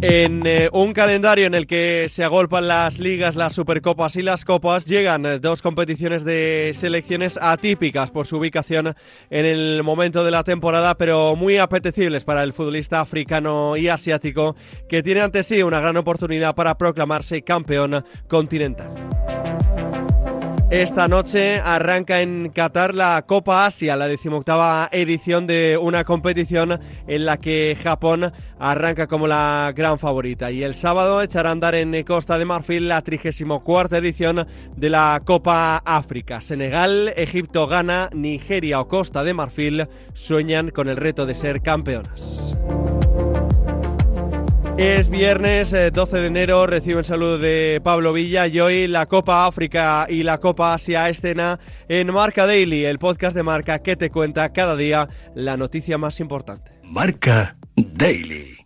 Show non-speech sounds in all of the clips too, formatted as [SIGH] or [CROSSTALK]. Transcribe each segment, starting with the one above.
En eh, un calendario en el que se agolpan las ligas, las supercopas y las copas, llegan eh, dos competiciones de selecciones atípicas por su ubicación en el momento de la temporada, pero muy apetecibles para el futbolista africano y asiático, que tiene ante sí una gran oportunidad para proclamarse campeón continental. Esta noche arranca en Qatar la Copa Asia, la decimoctava edición de una competición en la que Japón arranca como la gran favorita. Y el sábado echará a andar en Costa de Marfil la 34 edición de la Copa África. Senegal, Egipto, Ghana, Nigeria o Costa de Marfil sueñan con el reto de ser campeonas. Es viernes 12 eh, de enero, recibo el saludo de Pablo Villa y hoy la Copa África y la Copa Asia escena en Marca Daily, el podcast de Marca que te cuenta cada día la noticia más importante. Marca Daily.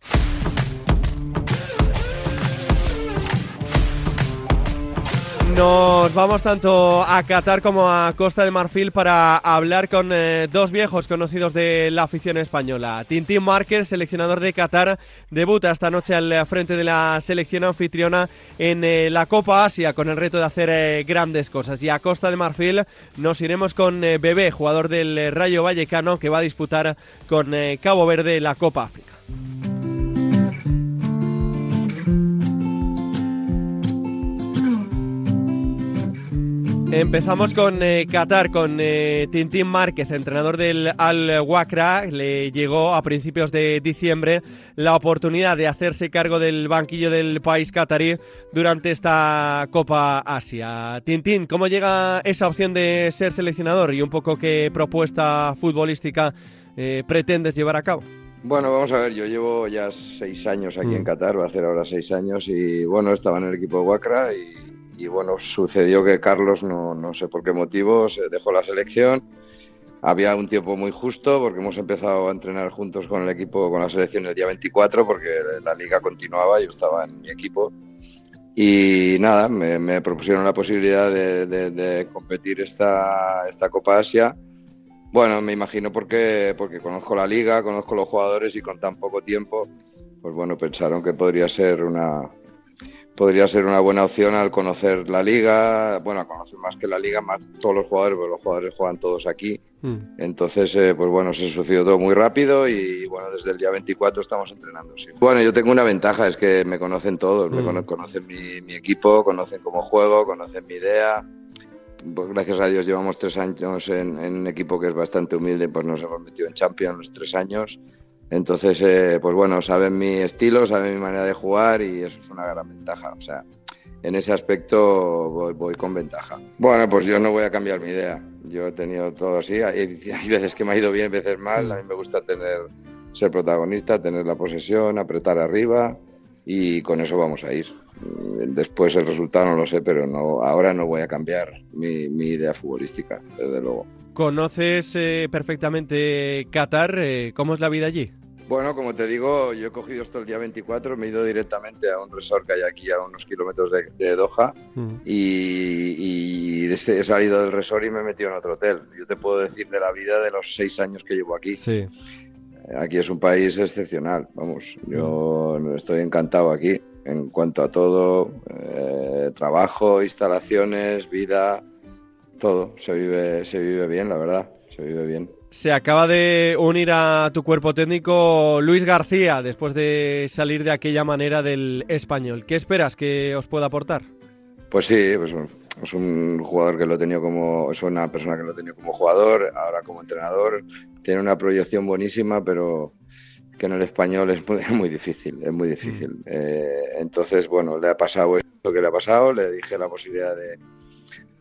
Nos vamos tanto a Qatar como a Costa de Marfil para hablar con eh, dos viejos conocidos de la afición española. Tintín Márquez, seleccionador de Qatar, debuta esta noche al frente de la selección anfitriona en eh, la Copa Asia con el reto de hacer eh, grandes cosas. Y a Costa de Marfil nos iremos con Bebé, jugador del Rayo Vallecano que va a disputar con Cabo Verde la Copa África. Empezamos con eh, Qatar, con eh, Tintín Márquez, entrenador del Al-Wakra. Le llegó a principios de diciembre la oportunidad de hacerse cargo del banquillo del país qatarí durante esta Copa Asia. Tintín, ¿cómo llega esa opción de ser seleccionador y un poco qué propuesta futbolística eh, pretendes llevar a cabo? Bueno, vamos a ver, yo llevo ya seis años aquí en mm. Qatar, va a hacer ahora seis años y bueno, estaba en el equipo de Wakra y y bueno, sucedió que Carlos, no, no sé por qué motivo, se dejó la selección. Había un tiempo muy justo porque hemos empezado a entrenar juntos con el equipo, con la selección el día 24 porque la liga continuaba, yo estaba en mi equipo. Y nada, me, propusieron la posibilidad de, competir esta, esta Copa Asia. Bueno, me imagino porque, porque conozco la liga, conozco los jugadores y con tan poco tiempo, pues bueno, pensaron que podría ser una, podría ser una buena opción al conocer la liga, bueno, a conocer más que la liga, más todos los jugadores, porque los jugadores juegan todos aquí. Hmm. Entonces, eh, pues bueno, se sucedió todo muy rápido y bueno, desde el día 24 estamos entrenando. Sí. Bueno, yo tengo una ventaja, es que me conocen todos, me hmm. conocen mi, equipo, conocen cómo juego, conocen mi idea. Pues gracias a Dios llevamos tres años en, en un equipo que es bastante humilde, pues nos hemos metido en Champions los tres años entonces, eh, pues bueno, saben mi estilo, saben mi manera de jugar y eso es una gran ventaja. O sea, en ese aspecto voy, con ventaja. Bueno, pues yo no voy a cambiar mi idea. Yo he tenido todo así. Hay, veces que me ha ido bien, veces mal. A mí me gusta tener, ser protagonista, tener la posesión, apretar arriba y con eso vamos a ir. Después el resultado no lo sé, pero no, ahora no voy a cambiar mi, mi idea futbolística, desde luego. ¿Conoces eh, perfectamente Qatar? Eh, ¿Cómo es la vida allí? Bueno, como te digo, yo he cogido esto el día 24, me he ido directamente a un resort que hay aquí a unos kilómetros de, Doha mm. y, he salido del resort y me he metido en otro hotel. Yo te puedo decir de la vida de los seis años que llevo aquí. Sí. Aquí es un país excepcional, vamos, yo mm. estoy encantado aquí en cuanto a todo, eh, trabajo, instalaciones, vida, todo, se vive, se vive bien, la verdad, se vive bien. Se acaba de unir a tu cuerpo técnico Luis García después de salir de aquella manera del español. ¿Qué esperas que os pueda aportar? Pues sí, pues es un jugador que lo he tenido como, es una persona que lo he tenido como jugador, ahora como entrenador, tiene una proyección buenísima, pero que en el español es muy, [LAUGHS] difícil, es muy difícil. Mm. Eh, entonces, bueno, le ha pasado lo que le ha pasado, le dije la posibilidad de,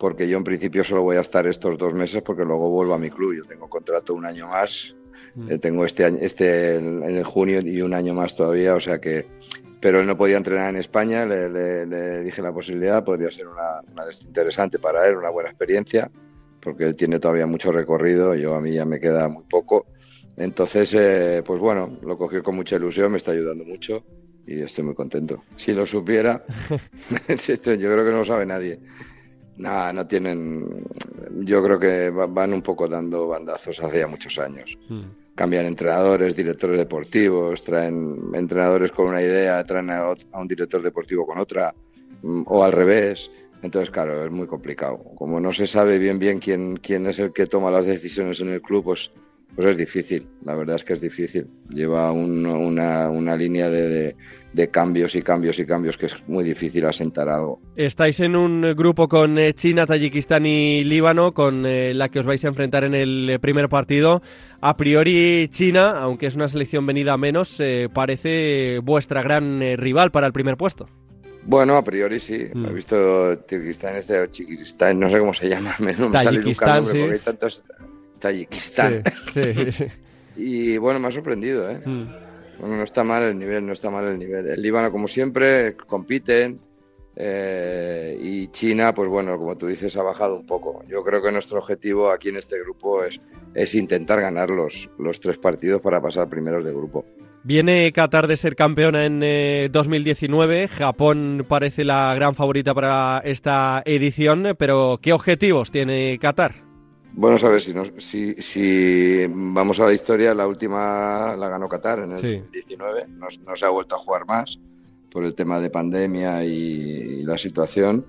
porque yo en principio solo voy a estar estos dos meses porque luego vuelvo a mi club. Yo tengo contrato un año más, mm. eh, tengo este año, este en el junio y un año más todavía, o sea que, pero él no podía entrenar en España, le, dije la posibilidad, podría ser una, una, interesante para él, una buena experiencia, porque él tiene todavía mucho recorrido, yo a mí ya me queda muy poco. Entonces, eh, pues bueno, lo cogió con mucha ilusión, me está ayudando mucho y estoy muy contento. Si lo supiera, [LAUGHS] [LAUGHS] yo creo que no lo sabe nadie Nada, no tienen. Yo creo que van un poco dando bandazos hace ya muchos años. Hmm. Cambian entrenadores, directores deportivos, traen entrenadores con una idea, traen a, un director deportivo con otra, mm, o al revés. Entonces, claro, es muy complicado. Como no se sabe bien bien quién, quién es el que toma las decisiones en el club, pues, pues es difícil. La verdad es que es difícil. Lleva una, una, línea de de cambios y cambios y cambios que es muy difícil asentar algo. Estáis en un grupo con eh, China, Tayikistán y Líbano, con eh, la que os vais a enfrentar en el eh, primer partido. A priori China, aunque es una selección venida a menos, parece vuestra gran rival para el primer puesto. Bueno, a priori sí. Mm. He visto Tayikistán, este Chiquistán, no sé cómo se llama. [LAUGHS] No Tayikistán, sí. porque hay tantos Tayikistán. Sí, [LAUGHS] y bueno, me ha sorprendido, ¿eh? Mm. Bueno, no está mal el nivel, no está mal el nivel. El Líbano, como siempre, compiten. Eh, y China, pues bueno, como tú dices, ha bajado un poco. Yo creo que nuestro objetivo aquí en este grupo es, es intentar ganar los, los tres partidos para pasar primeros de grupo. Viene Qatar de ser campeona en 2019. Eh, Japón parece la gran favorita para esta edición, pero ¿qué objetivos tiene Qatar? Bueno, a ver, si, si, si, vamos a la historia, la última la ganó Qatar en el 19, no, se ha vuelto a jugar más por el tema de pandemia y, la situación.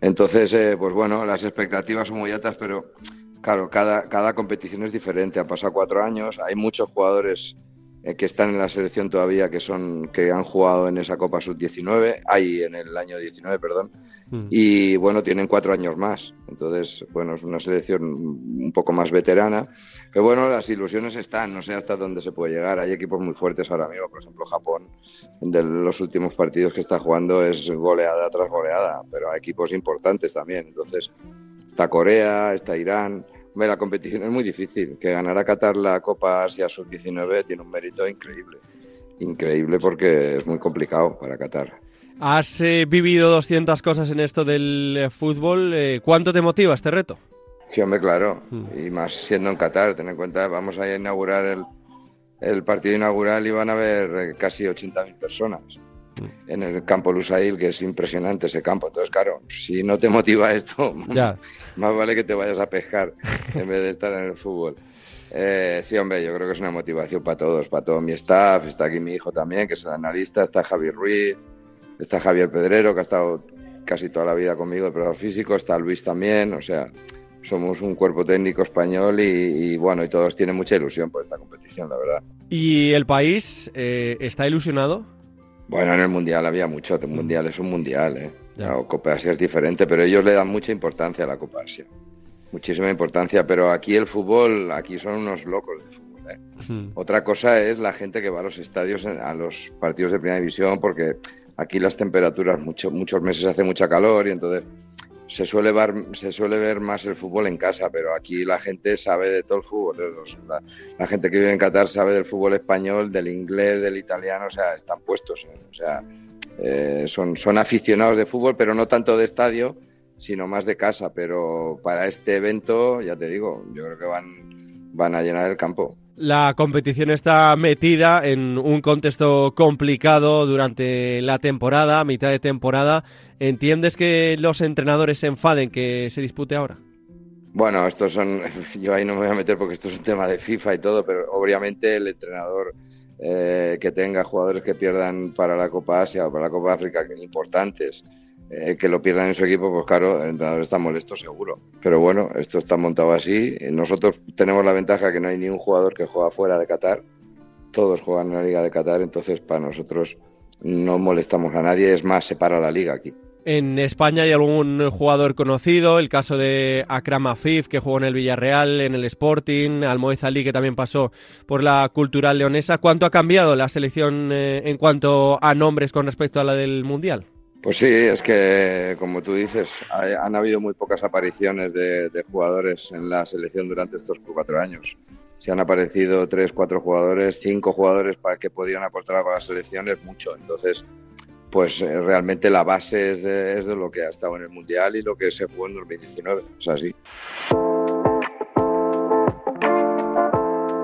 Entonces, eh, pues bueno, las expectativas son muy altas, pero claro, cada, cada competición es diferente. Han pasado cuatro años, hay muchos jugadores eh, que están en la selección todavía, que son que han jugado en esa Copa Sub-19, hay en el año 19, perdón, mm. y bueno, tienen cuatro años más. Entonces, bueno, es una selección un poco más veterana. Pero bueno, las ilusiones están, no sé hasta dónde se puede llegar. Hay equipos muy fuertes ahora mismo, por ejemplo, Japón, de los últimos partidos que está jugando es goleada tras goleada, pero hay equipos importantes también. Entonces, está Corea, está Irán la competición es muy difícil. Que ganara Qatar la Copa Asia Sub-19 tiene un mérito increíble. Increíble porque es muy complicado para Qatar. Has eh, vivido 200 cosas en esto del eh, fútbol. Eh, ¿Cuánto te motiva este reto? Sí, hombre, claro. Hmm. Y más siendo en Qatar. Ten en cuenta, vamos a inaugurar el, el partido inaugural y van a haber casi 80.000 personas en el campo Lusail, que es impresionante ese campo. Entonces, claro, si no te motiva esto, [LAUGHS] más vale que te vayas a pescar en vez de estar en el fútbol. Eh, sí, hombre, yo creo que es una motivación para todos, para todo mi staff. Está aquí mi hijo también, que es el analista. Está Javier Ruiz, está Javier Pedrero, que ha estado casi toda la vida conmigo, el profesor físico. Está Luis también. O sea, somos un cuerpo técnico español y, bueno, y todos tienen mucha ilusión por esta competición, la verdad. ¿Y el país eh, está ilusionado? Bueno, en el Mundial había mucho. El Mundial es un Mundial, ¿eh? La Copa Asia es diferente, pero ellos le dan mucha importancia a la Copa Asia. Muchísima importancia, pero aquí el fútbol, aquí son unos locos de fútbol. ¿eh? Otra cosa es la gente que va a los estadios, a los partidos de primera división, porque aquí las temperaturas, mucho, muchos meses hace mucha calor y entonces se suele, ver, se suele ver más el fútbol en casa, pero aquí la gente sabe de todo el fútbol. ¿eh? La, gente que vive en Qatar sabe del fútbol español, del inglés, del italiano, o sea, están puestos. ¿eh? O sea, eh, son, son aficionados de fútbol, pero no tanto de estadio, sino más de casa. Pero para este evento, ya te digo, yo creo que van, van a llenar el campo. La competición está metida en un contexto complicado durante la temporada, mitad de temporada. ¿Entiendes que los entrenadores se enfaden que se dispute ahora? Bueno, estos son, [LAUGHS] yo ahí no me voy a meter porque esto es un tema de FIFA y todo, pero obviamente el entrenador eh, que tenga jugadores que pierdan para la Copa Asia o para la Copa África que importantes, eh, que lo pierdan en su equipo, pues claro, el entrenador está molesto seguro. Pero bueno, esto está montado así. Nosotros tenemos la ventaja que no hay ni un jugador que juega fuera de Qatar. Todos juegan en la Liga de Qatar, entonces para nosotros no molestamos a nadie, es más, se para la liga aquí. En España hay algún jugador conocido, el caso de Akram Afif, que jugó en el Villarreal, en el Sporting, Almoez Ali, que también pasó por la Cultural Leonesa. ¿Cuánto ha cambiado la selección eh, en cuanto a nombres con respecto a la del Mundial? Pues sí, es que, como tú dices, han habido muy pocas apariciones de, jugadores en la selección durante estos cuatro años. Si han aparecido tres, cuatro jugadores, cinco jugadores para que podían aportar a la selección es mucho. Entonces, pues eh, realmente la base es de, lo que ha estado en el Mundial y lo que se jugó en 2019. Es así.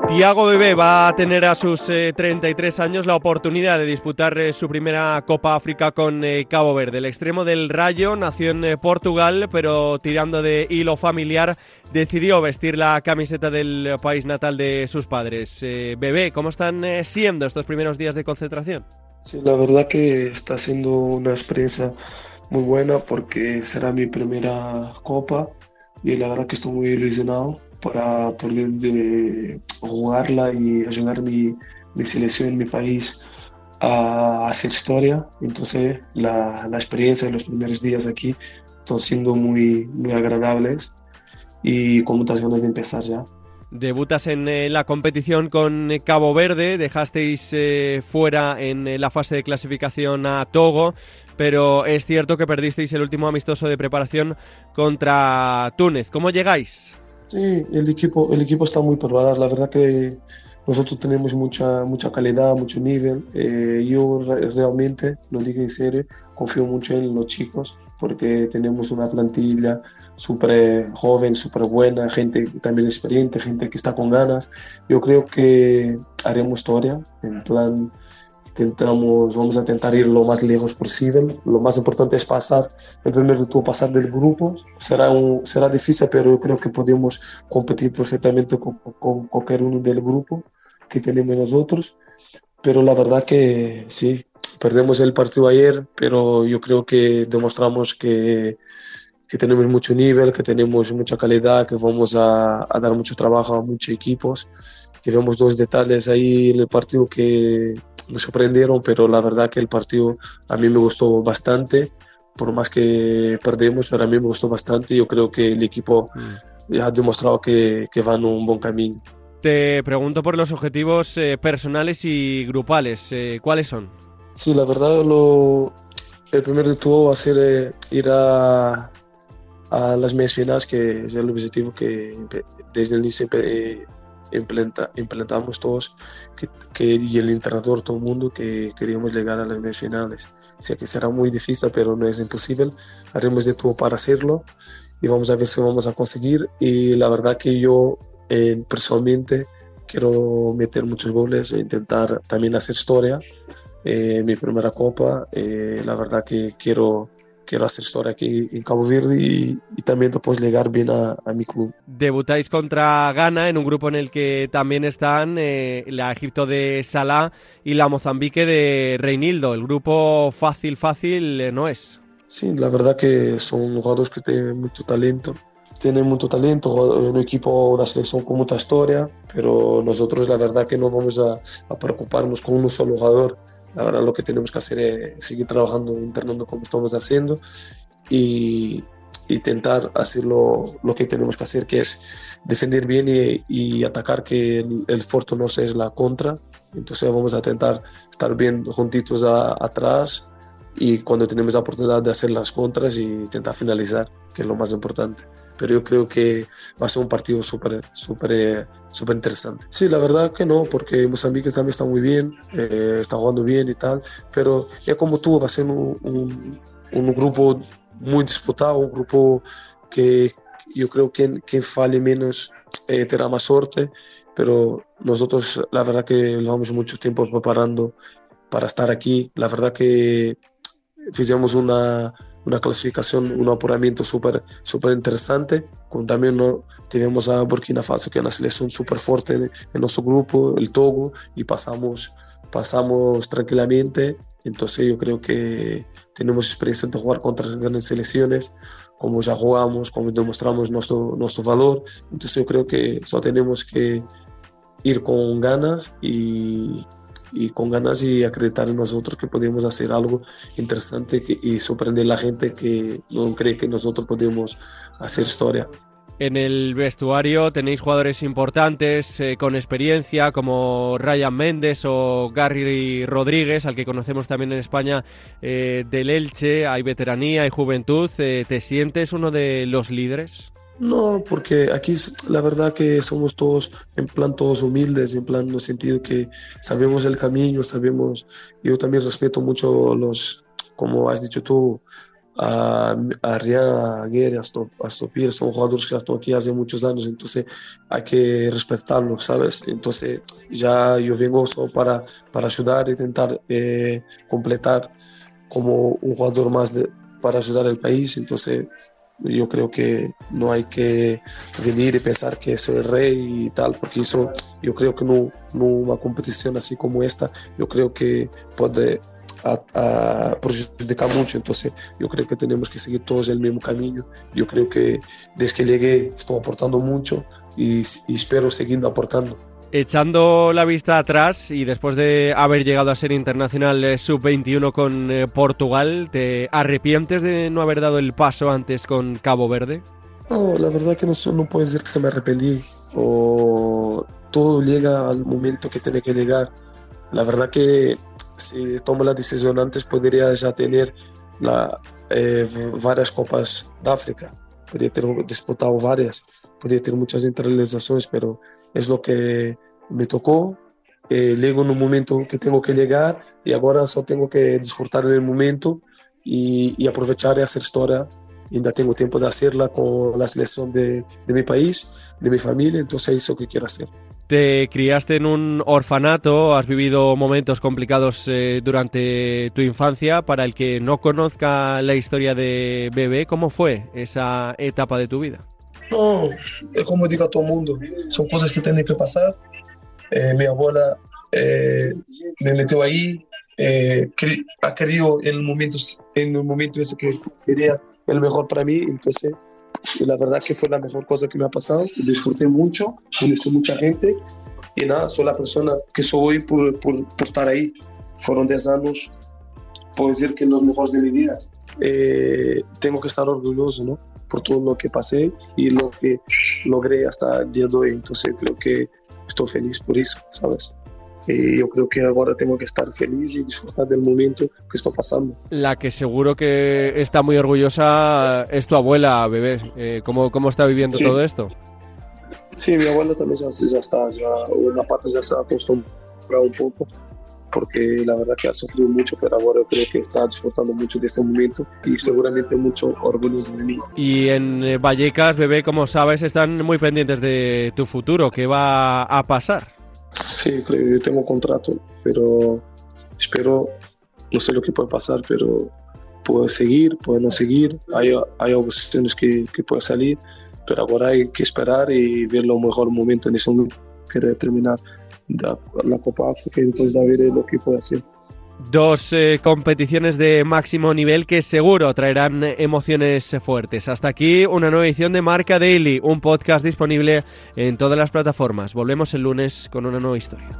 Tiago Bebé va a tener a sus 33 eh, años la oportunidad de disputar eh, su primera Copa África con Cabo Verde. El extremo del Rayo nació en Portugal, pero tirando de hilo familiar decidió vestir la camiseta del país natal de sus padres. Bebé, ¿cómo están siendo estos primeros días de concentración? Sí, la verdad que está siendo una experiencia muy buena porque será mi primera Copa y la verdad que estoy muy ilusionado para poder jugarla y ayudar mi, mi selección, mi país a hacer historia. Entonces la, la, experiencia de los primeros días aquí están siendo muy, muy agradables y con muchas ganas de empezar ya. Debutas en eh, la competición con Cabo Verde, dejasteis eh, fuera en eh, la fase de clasificación a Togo, pero es cierto que perdisteis el último amistoso de preparación contra Túnez. ¿Cómo llegáis? Sí, el equipo, el equipo está muy preparado. La verdad que nosotros tenemos mucha, mucha calidad, mucho nivel. Eh, yo realmente, lo digo en serio, confío mucho en los chicos porque tenemos una plantilla súper joven, súper buena, gente también experiente, gente que está con ganas. Yo creo que haremos historia en plan intentamos, vamos a intentar ir lo más lejos posible. Lo más importante es pasar, el primer de pasar del grupo. Será, un, será difícil, pero yo creo que podemos competir perfectamente con, con, cualquier uno del grupo que tenemos nosotros. Pero la verdad que sí, perdemos el partido ayer, pero yo creo que demostramos que, que tenemos mucho nivel, que tenemos mucha calidad, que vamos a, a dar mucho trabajo a muchos equipos. Tivemos dos detalles ahí en el partido que, me sorprendieron, pero la verdad que el partido a mí me gustó bastante, por más que perdemos, pero a mí me gustó bastante. Yo creo que el equipo mm. ha demostrado que, que va en un buen camino. Te pregunto por los objetivos eh, personales y grupales, eh, ¿cuáles son? Sí, la verdad, lo, el primer de todo va a ser eh, ir a, a las medias que es el objetivo que desde el inicio implementamos todos que, y el entrenador, todo el mundo, que queríamos llegar a las finales. O sea que será muy difícil, pero no es imposible. Haremos de todo para hacerlo y vamos a ver si vamos a conseguir. Y la verdad que yo eh, personalmente quiero meter muchos goles e intentar también hacer historia. Eh, mi primera copa, eh, la verdad que quiero quiero hacer historia aquí en Cabo Verde y, también después llegar bien a, mi club. Debutáis contra Ghana en un grupo en el que también están eh, la Egipto de Salah y la Mozambique de Reinildo. El grupo fácil, fácil eh, no es. Sí, la verdad que son jugadores que tienen mucho talento. Tienen mucho talento, un equipo, una selección con mucha historia, pero nosotros la verdad que no vamos a, a preocuparnos con un solo jugador Ahora lo que tenemos que hacer es seguir trabajando, internando como estamos haciendo y intentar hacer lo, que tenemos que hacer, que es defender bien y, atacar, que el, el no es la contra. Entonces vamos a intentar estar bien juntitos atrás y cuando tenemos la oportunidad de hacer las contras y intentar finalizar, que es lo más importante pero yo creo que va a ser un partido súper, súper, súper interesante. Sí, la verdad que no, porque Mozambique también está muy bien, eh, está jugando bien y tal, pero ya como tú, va a ser un, un, grupo muy disputado, un grupo que yo creo que quien falle menos eh, tendrá más suerte, pero nosotros la verdad que llevamos mucho tiempo preparando para estar aquí. La verdad que hicimos una, una clasificación, un apuramiento súper super interesante. Con también ¿no? tenemos a Burkina Faso, que es una selección súper fuerte en, nuestro grupo, el Togo, y pasamos, pasamos tranquilamente. Entonces yo creo que tenemos experiencia de jugar contra grandes selecciones, como ya jugamos, como demostramos nuestro, nuestro valor. Entonces yo creo que solo tenemos que ir con ganas y, y con ganas y acreditar en nosotros que podemos hacer algo interesante y sorprender a la gente que no cree que nosotros podemos hacer historia. En el vestuario tenéis jugadores importantes eh, con experiencia como Ryan Méndez o Gary Rodríguez, al que conocemos también en España eh, del Elche. Hay veteranía, hay juventud. Eh, ¿Te sientes uno de los líderes? No, porque aquí la verdad que somos todos, en plan, todos humildes, en plan, en el sentido que sabemos el camino, sabemos, yo también respeto mucho los, como has dicho tú, a, a Rian, a Guerre, a, Stopir, son jugadores que están aquí hace muchos años, entonces hay que respetarlos, ¿sabes? Entonces ya yo vengo solo para, para ayudar e intentar eh, completar como un jugador más de, para ayudar al país, entonces yo creo que no hay que venir y pensar que soy rey y tal, porque eso yo creo que no, no una competición así como esta, yo creo que puede a, mucho. Entonces, yo creo que tenemos que seguir todos el mismo camino. Yo creo que desde que llegué estoy aportando mucho y, y espero seguir aportando. Echando la vista atrás y después de haber llegado a ser internacional eh, sub-21 con eh, Portugal, ¿te arrepientes de no haber dado el paso antes con Cabo Verde? No, la verdad que no, no puedo decir que me arrepentí. O todo llega al momento que tiene que llegar. La verdad que si tomo la decisión antes podría ya tener la, eh, varias copas de África, podría ter disputado varias, podría tener muchas internalizaciones, pero es lo que me tocó. Eh, llego en un momento que tengo que llegar y ahora solo tengo que disfrutar del momento y, y aprovechar hacer historia. Ainda tengo tiempo de hacerla con la selección de, de mi país, de mi familia, entonces es lo que quiero hacer. Te criaste en un orfanato, has vivido momentos complicados eh, durante tu infancia. Para el que no conozca la historia de Bebé, ¿cómo fue esa etapa de tu vida? No, es como digo a todo el mundo, son cosas que tienen que pasar. Eh, mi abuela eh, me metió ahí, eh, ha querido el momento, en el momento ese que sería el mejor para mí, entonces y la verdad que fue la mejor cosa que me ha pasado. Disfruté mucho, conocí mucha gente y nada, soy la persona que soy hoy por, por, por estar ahí. Fueron 10 años, puedo decir que los mejores de mi vida. Eh, tengo que estar orgulloso ¿no? por todo lo que pasé y lo que logré hasta el día de hoy. Entonces creo que estoy feliz por eso, ¿sabes? Y yo creo que ahora tengo que estar feliz y disfrutar del momento que estoy pasando. La que seguro que está muy orgullosa es tu abuela, bebé. Eh, ¿cómo, ¿Cómo está viviendo Sí. todo esto? Sí, mi abuela también ya, ya está, ya una parte ya se ha acostumbrado un poco, porque la verdad que ha sufrido mucho, pero ahora creo que está disfrutando mucho de este momento y seguramente mucho orgulloso de mí. Y en eh, Vallecas, bebé, como sabes, están muy pendientes de tu futuro. ¿Qué va a pasar? Sí, creo yo tengo contrato, pero espero, no sé lo que puede pasar, pero puedo seguir, puedo no seguir, hay, hay opciones que, que salir, pero ahora hay que esperar y ver lo mejor momento en ese momento, querer terminar la Copa África y después de ver lo que puede hacer. Dos eh, competiciones de máximo nivel que seguro traerán eh, emociones fuertes. Hasta aquí una nueva edición de Marca Daily, un podcast disponible en todas las plataformas. Volvemos el lunes con una nueva historia.